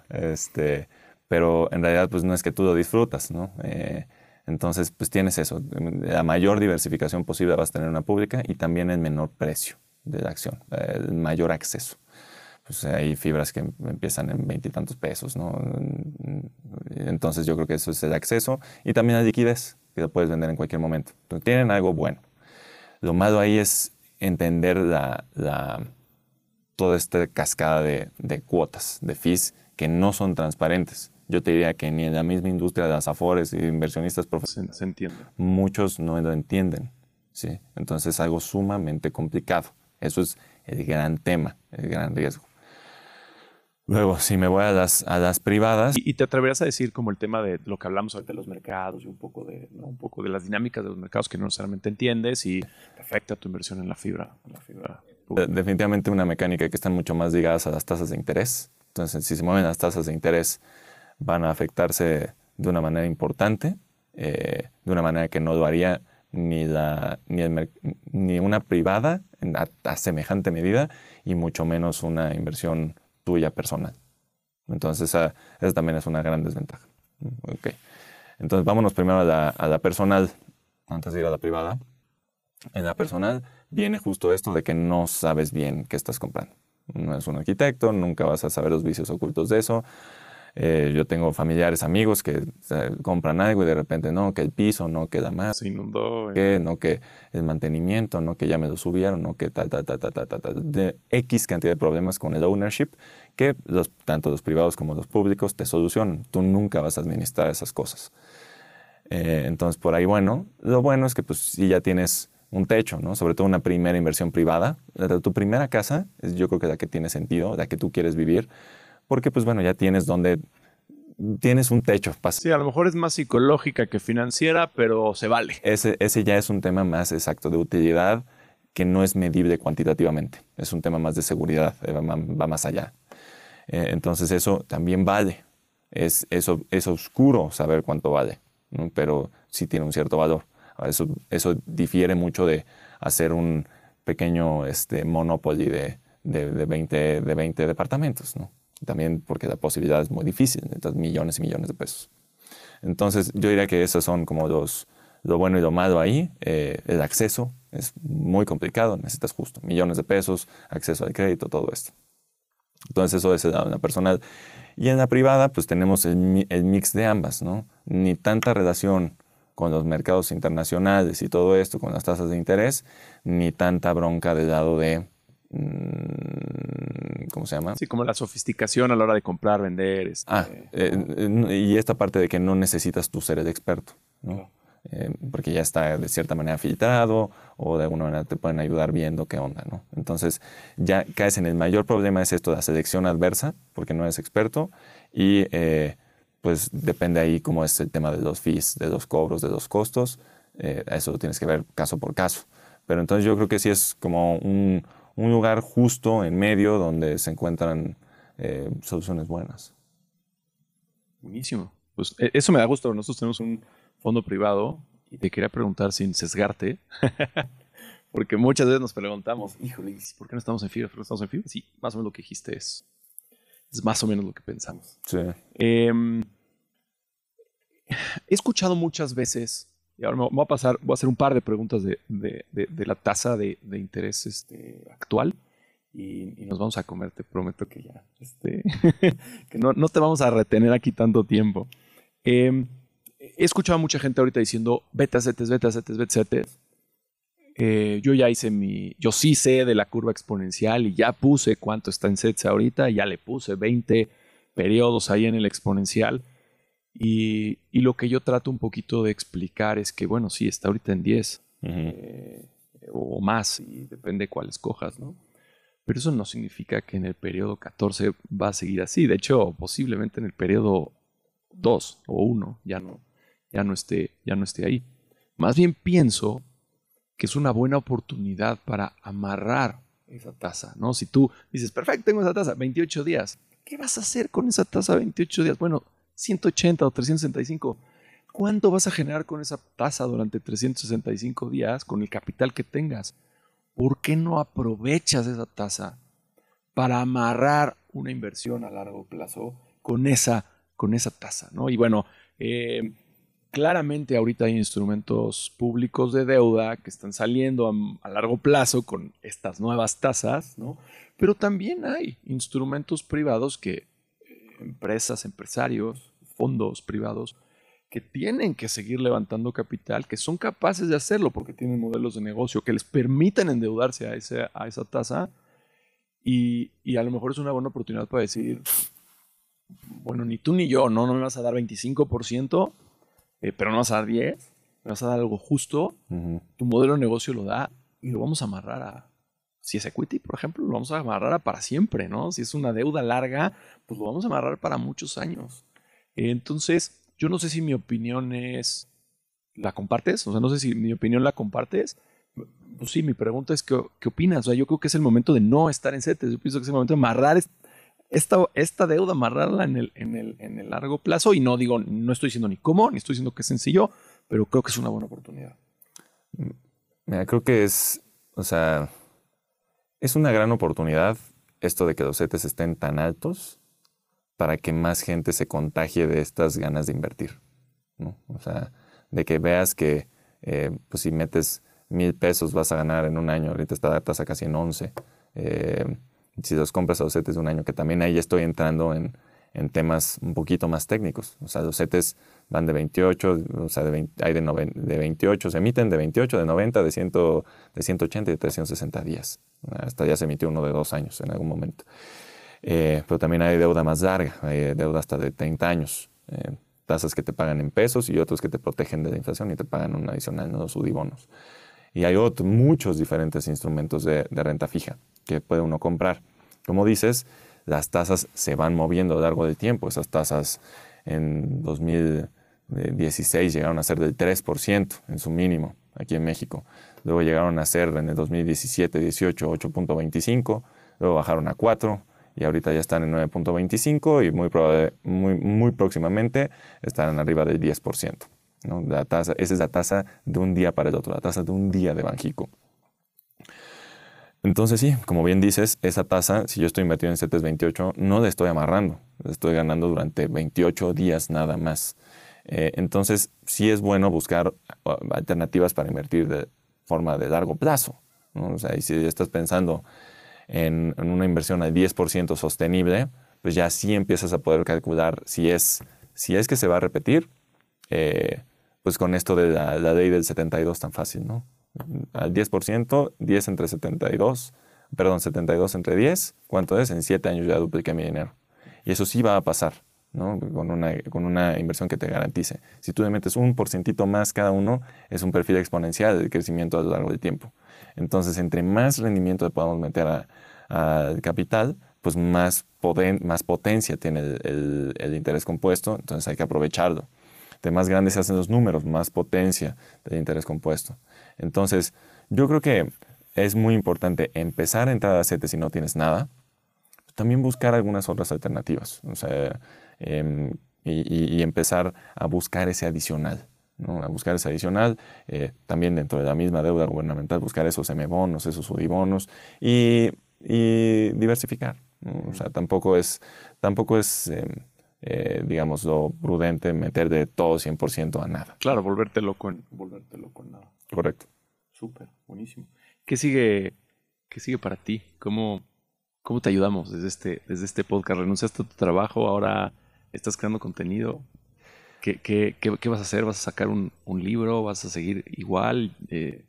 A: este, pero en realidad pues no es que tú lo disfrutas, ¿no? Eh, entonces pues tienes eso, la mayor diversificación posible vas a tener una pública y también el menor precio de la acción, el mayor acceso. Pues hay fibras que empiezan en veintitantos pesos, ¿no? Entonces yo creo que eso es el acceso y también la liquidez que lo puedes vender en cualquier momento. Entonces, tienen algo bueno. Lo malo ahí es entender la, toda esta cascada de, cuotas, de fees, que no son transparentes. Yo te diría que ni en la misma industria de las afores y inversionistas profesionales
B: se, entiende.
A: Muchos no lo entienden. ¿sí? Entonces es algo sumamente complicado. Eso es el gran tema, el gran riesgo. Luego, si me voy a las, a las privadas.
B: ¿Y, te atreverías a decir como el tema de lo que hablamos ahorita de los mercados y un poco de, un poco de las dinámicas de los mercados que no necesariamente entiendes y afecta tu inversión en la fibra?
A: Definitivamente una mecánica que están mucho más ligadas a las tasas de interés. Entonces, si se mueven las tasas de interés, van a afectarse de una manera importante, eh, de una manera que no lo haría ni, la, ni, ni una privada a, a semejante medida y mucho menos una inversión tuya personal. Entonces, esa, también es una gran desventaja. Okay. Entonces, vámonos primero a la, a la, personal, antes de ir a la privada. En la personal viene justo esto de que no sabes bien qué estás comprando. No es un arquitecto, nunca vas a saber los vicios ocultos de eso. Eh, yo tengo familiares, amigos que compran algo y de repente no, que el piso no queda más.
B: Se inundó.
A: Que, no, que el mantenimiento, no, que ya me lo subieron, no, que tal, tal, tal, tal, tal, tal, de X cantidad de problemas con el ownership que los, tanto los privados como los públicos te solucionan. Tú nunca vas a administrar esas cosas. Eh, entonces, por ahí, bueno, lo bueno es que pues si ya tienes un techo, ¿no? Sobre todo una primera inversión privada. Tu primera casa es yo creo que la que tiene sentido, la que tú quieres vivir porque pues bueno, ya tienes donde tienes un techo.
B: Sí, a lo mejor es más psicológica que financiera, pero se vale.
A: Ese, ese ya es un tema más exacto de utilidad que no es medible cuantitativamente. Es un tema más de seguridad, eh, va, más allá. Eh, entonces eso también vale. Es, eso, es oscuro saber cuánto vale, pero sí tiene un cierto valor. Eso, eso difiere mucho de hacer un pequeño este, monopoly de, de, de, 20, de 20 departamentos. ¿no? También porque la posibilidad es muy difícil, necesitas millones y millones de pesos. Entonces, yo diría que esos son como los, lo bueno y lo malo ahí. Eh, el acceso es muy complicado, necesitas justo millones de pesos, acceso al crédito, todo esto. Entonces, eso es en la personal. Y en la privada, pues tenemos el, mix de ambas, ¿no? Ni tanta relación con los mercados internacionales y todo esto, con las tasas de interés, ni tanta bronca del lado de ¿cómo se llama?
B: Sí, como la sofisticación a la hora de comprar, vender. Este...
A: Ah, eh, y esta parte de que no necesitas tú ser el experto, ¿no? Eh, porque ya está de cierta manera filtrado o de alguna manera te pueden ayudar viendo qué onda, ¿no? Entonces ya caes en el mayor problema es esto de la selección adversa, porque no eres experto y eh, pues depende ahí cómo es el tema de los fees, de los cobros, de los costos, eso lo tienes que ver caso por caso. Pero entonces yo creo que sí es como un, un lugar justo en medio donde se encuentran eh, soluciones buenas.
B: Buenísimo. Pues e, eso me da gusto. Nosotros tenemos un fondo privado y te quería preguntar sin sesgarte, [LAUGHS] porque muchas veces nos preguntamos, híjole, ¿por qué no estamos en fibra? ¿Por qué no estamos en fibra? Sí, más o menos lo que dijiste es, es más o menos lo que pensamos.
A: Sí.
B: Em, he escuchado muchas veces y ahora me voy a pasar, voy a hacer un par de preguntas de, la tasa de, interés este, actual y, nos vamos a comer, te prometo que ya, este, [LAUGHS] que no, te vamos a retener aquí tanto tiempo. Em, he escuchado a mucha gente ahorita diciendo beta setes, beta setes, beta setes. Eh, yo ya hice mi, yo sí sé de la curva exponencial y ya puse cuánto está en sets ahorita, ya le puse 20 periodos ahí en el exponencial. Y, lo que yo trato un poquito de explicar es que, bueno, sí, está ahorita en 10, eh, o más, y depende cuál escojas, ¿no? Pero eso no significa que en el periodo 14 va a seguir así. De hecho, posiblemente en el periodo 2 o 1 ya no, ya no, esté, ya no esté ahí. Más bien pienso que es una buena oportunidad para amarrar esa tasa, ¿no? Si tú dices, perfecto, tengo esa tasa, 28 días, ¿qué vas a hacer con esa tasa 28 días? Bueno, 180 o 365. ¿Cuánto vas a generar con esa tasa durante 365 días con el capital que tengas? ¿Por qué no aprovechas esa tasa para amarrar una inversión a largo plazo con esa, con esa tasa? ¿no? Y bueno, eh, claramente ahorita hay instrumentos públicos de deuda que están saliendo a, largo plazo con estas nuevas tasas, ¿no? pero también hay instrumentos privados que eh, empresas, empresarios, fondos privados que tienen que seguir levantando capital, que son capaces de hacerlo porque tienen modelos de negocio que les permiten endeudarse a, ese, a esa tasa y, y, a lo mejor es una buena oportunidad para decir, bueno, ni tú ni yo, no, no me vas a dar 25%, eh, pero no vas a dar 10, me vas a dar algo justo, tu modelo de negocio lo da y lo vamos a amarrar a, si es equity, por ejemplo, lo vamos a amarrar a para siempre, ¿no? Si es una deuda larga, pues lo vamos a amarrar para muchos años. Entonces, yo no sé si mi opinión es, ¿la compartes? O sea, no sé si mi opinión la compartes. Pues sí, mi pregunta es, ¿qué, qué opinas? O sea, yo creo que es el momento de no estar en CETES. Yo pienso que es el momento de amarrar esta, esta deuda, amarrarla en el, en, el, en el largo plazo. Y no digo, no estoy diciendo ni cómo, ni estoy diciendo que es sencillo, pero creo que es una buena oportunidad.
A: Mira, creo que es, o sea, es una gran oportunidad esto de que los CETES estén tan altos para que más gente se contagie de estas ganas de invertir. ¿no? O sea, de que veas que eh, pues si metes mil pesos vas a ganar en un año, ahorita está la tasa casi en 11. Eh, si los compras a los CETES de un año, que también ahí estoy entrando en, en temas un poquito más técnicos. O sea, los CETES van de 28, o sea, de hay de, de, 28, se emiten de 28, de 90, de, 100, de 180 y de 360 días. Hasta ya se emitió uno de dos años en algún momento. Eh, pero también hay deuda más larga, hay deuda hasta de 30 años. Eh, tasas que te pagan en pesos y otros que te protegen de la inflación y te pagan un adicional, los UDIBONOS. Y hay otros, muchos diferentes instrumentos de, de renta fija que puede uno comprar. Como dices, las tasas se van moviendo a lo largo del tiempo. Esas tasas en 2016 llegaron a ser del 3% en su mínimo aquí en México. Luego llegaron a ser en el 2017-18 8.25, luego bajaron a 4 y ahorita ya están en 9.25 y muy, muy, muy próximamente estarán arriba del 10%. ¿no? La tasa, esa es la tasa de un día para el otro, la tasa de un día de Banjico. Entonces sí, como bien dices, esa tasa, si yo estoy invertido en CETES 28, no la estoy amarrando, la estoy ganando durante 28 días nada más. Eh, entonces sí es bueno buscar alternativas para invertir de forma de largo plazo. ¿no? O sea, y si estás pensando en, una inversión al 10% sostenible, pues ya sí empiezas a poder calcular si es, si es que se va a repetir, eh, pues con esto de la, la ley del 72 tan fácil, ¿no? al 10%, 10 entre 72, perdón, 72 entre 10, ¿cuánto es? En 7 años ya dupliqué mi dinero. Y eso sí va a pasar, ¿no? Con una, con una inversión que te garantice. Si tú metes un porcentito más cada uno, es un perfil exponencial de crecimiento a lo largo del tiempo. Entonces, entre más rendimiento le podamos meter al capital, pues más, potencia tiene el, interés compuesto, entonces hay que aprovecharlo. De más grandes se hacen los números, más potencia del interés compuesto. Entonces, yo creo que es muy importante empezar a entrar a CETES si no tienes nada, también buscar algunas otras alternativas em, y, empezar a buscar ese adicional. ¿No? A buscar ese adicional, eh, también dentro de la misma deuda gubernamental, buscar esos M-bonos, esos UDI-bonos y, diversificar. O sea, tampoco es, tampoco es em, eh, digamos, lo prudente meter de todo 100% a nada.
B: Claro, volverte loco en, volverte loco en nada.
A: Correcto.
B: Súper, buenísimo. ¿Qué sigue, qué sigue para ti? ¿Cómo, ¿Cómo te ayudamos desde este, desde este podcast? ¿Renunciaste a tu trabajo? ¿Ahora estás creando contenido? ¿Qué, qué, qué, vas a hacer? ¿Vas a sacar un, un libro? ¿Vas a seguir igual? Eh,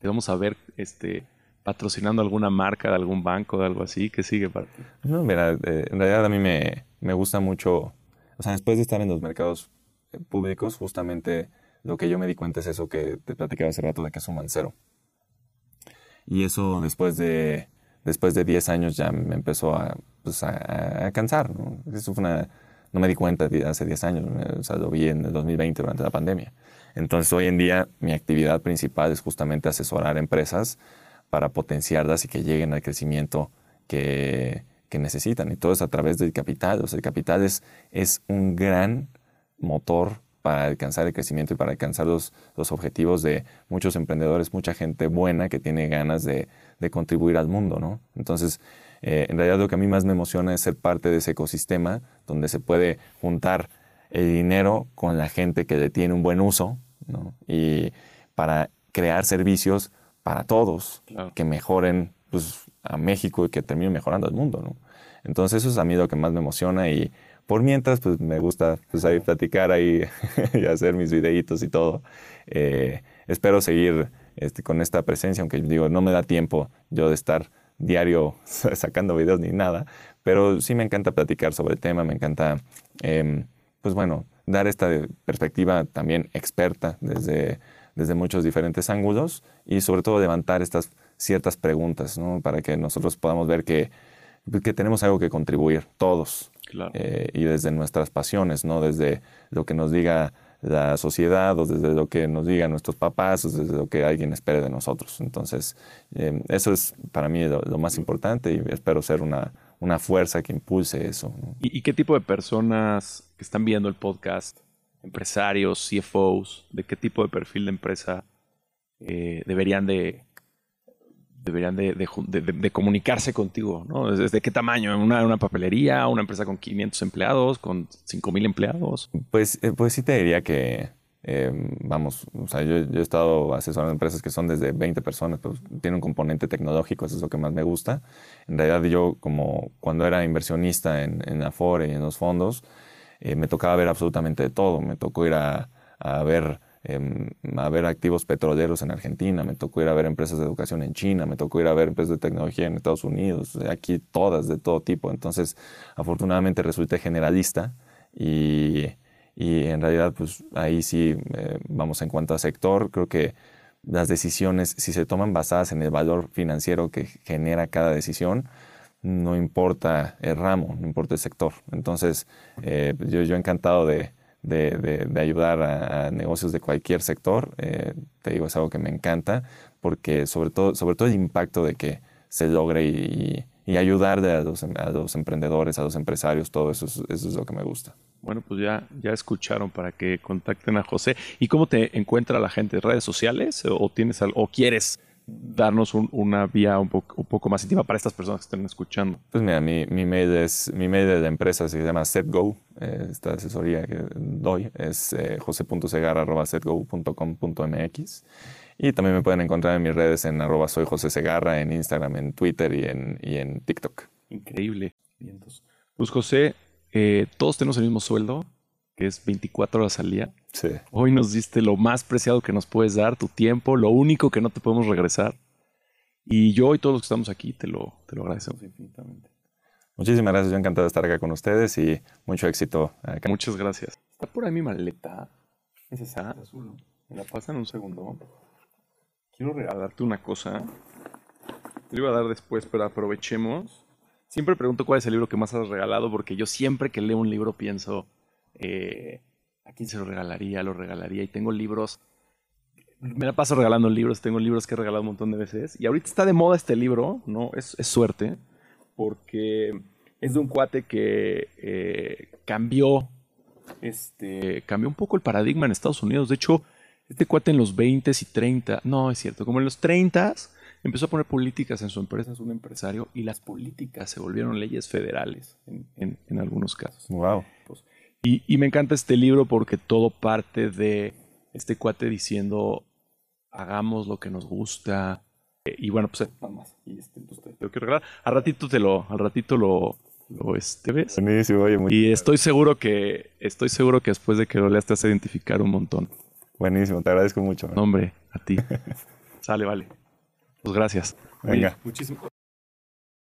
B: ¿Te vamos a ver este, patrocinando alguna marca de algún banco, de algo así? ¿Qué sigue para ti?
A: No, mira, eh, en realidad a mí me, me gusta mucho, o sea, después de estar en los mercados eh, públicos, justamente lo que yo me di cuenta es eso que te platicaba hace rato de que suman cero. Y eso después de, después de 10 años ya me empezó a, pues, a, cansar. ¿no? Eso fue una, no me di cuenta hace 10 años, o sea, lo vi en el 2020 durante la pandemia. Entonces hoy en día mi actividad principal es justamente asesorar empresas para potenciarlas y que lleguen al crecimiento que, que necesitan. Y todo es a través del capital. O sea, el capital es, es un gran motor para alcanzar el crecimiento y para alcanzar los, los, objetivos de muchos emprendedores, mucha gente buena que tiene ganas de, de contribuir al mundo, ¿no? Entonces, eh, en realidad lo que a mí más me emociona es ser parte de ese ecosistema donde se puede juntar el dinero con la gente que le tiene un buen uso, ¿no? Y para crear servicios para todos que mejoren pues, a México y que terminen mejorando al mundo, ¿no? Entonces eso es a mí lo que más me emociona y por mientras, pues me gusta pues, ahí platicar ahí [LAUGHS] y hacer mis videitos y todo. Eh, espero seguir este, con esta presencia, aunque digo, no me da tiempo yo de estar diario [LAUGHS] sacando videos ni nada, pero sí me encanta platicar sobre el tema, me encanta, em, pues bueno, dar esta perspectiva también experta desde, desde muchos diferentes ángulos y sobre todo levantar estas ciertas preguntas, ¿no? Para que nosotros podamos ver que, que tenemos algo que contribuir, todos, eh, y desde nuestras pasiones, no desde lo que nos diga la sociedad o desde lo que nos digan nuestros papás o desde lo que alguien espere de nosotros. Entonces, eh, eso es para mí lo, más importante y espero ser una, una fuerza que impulse eso.
B: ¿Y, qué tipo de personas que están viendo el podcast, empresarios, CFOs, de qué tipo de perfil de empresa eh, deberían de deberían de, comunicarse contigo, ¿no? ¿Desde qué tamaño? ¿Una, ¿Una papelería? ¿Una empresa con 500 empleados? ¿Con 5.000 empleados?
A: Pues, eh, pues sí te diría que, eh, vamos, o sea, yo, he estado asesorando empresas que son desde 20 personas, pero tienen un componente tecnológico, eso es lo que más me gusta. En realidad yo, como cuando era inversionista en, en Afore y en los fondos, eh, me tocaba ver absolutamente de todo. Me tocó ir a, a ver Em, a ver activos petroleros en Argentina, me tocó ir a ver empresas de educación en China, me tocó ir a ver empresas de tecnología en Estados Unidos, aquí todas de todo tipo. Entonces, afortunadamente resulté generalista y, y en realidad, pues ahí sí, eh, vamos en cuanto a sector, creo que las decisiones, si se toman basadas en el valor financiero que genera cada decisión, no importa el ramo, no importa el sector. Entonces, eh, yo, yo encantado de, de, de, ayudar a, negocios de cualquier sector. Eh, te digo, es algo que me encanta porque sobre todo, sobre todo el impacto de que se logre y, y ayudar a los, a los, emprendedores, a los empresarios, todo eso, eso es lo que me gusta.
B: Bueno, pues ya, ya escucharon para que contacten a José. ¿Y cómo te encuentra la gente? ¿Redes sociales o, tienes o quieres darnos una vía un poco, un poco, más íntima para estas personas que estén escuchando?
A: Pues mira, mi, mi mail es mi mail de la empresa se llama SetGo. Eh, esta asesoría que doy es eh, jose.segarra.setgo.com.mx. Y también me pueden encontrar en mis redes en arroba soy José Segarra, en Instagram, en Twitter y en, y en TikTok.
B: Increíble. Pues José, eh, todos tenemos el mismo sueldo, que es 24 horas al día.
A: Sí.
B: Hoy nos diste lo más preciado que nos puedes dar, tu tiempo, lo único que no te podemos regresar. Y yo y todos los que estamos aquí te lo, te lo agradecemos infinitamente.
A: Muchísimas gracias, yo encantado de estar acá con ustedes y mucho éxito. Acá.
B: Muchas gracias. Está por ahí mi maleta. ¿Es esa? Me la pasan un segundo. Quiero regalarte una cosa. Te lo iba a dar después, pero aprovechemos. Siempre pregunto cuál es el libro que más has regalado porque yo siempre que leo un libro pienso, eh, ¿a quién se lo regalaría? Lo regalaría. Y tengo libros, me la paso regalando libros, tengo libros que he regalado un montón de veces. Y ahorita está de moda este libro, ¿no? Es, suerte, porque es de un cuate que eh, cambió, este, cambió un poco el paradigma en Estados Unidos. De hecho, este cuate en los 20 y 30, no es cierto, como en los 30 empezó a poner políticas en su empresa, es un empresario, y las políticas se volvieron leyes federales en, en algunos casos.
A: Wow.
B: Y, me encanta este libro porque todo parte de este cuate diciendo, hagamos lo que nos gusta. y bueno, pues nada más. Y este, pues, te, quiero regalar. Al ratito te lo, al ratito lo, lo este, ves. y estoy seguro que, estoy seguro que después de que lo leas te vas a identificar un montón.
A: Buenísimo, te agradezco mucho.
B: hombre, a ti. [LAUGHS] Sale, vale. Pues gracias.
A: Venga.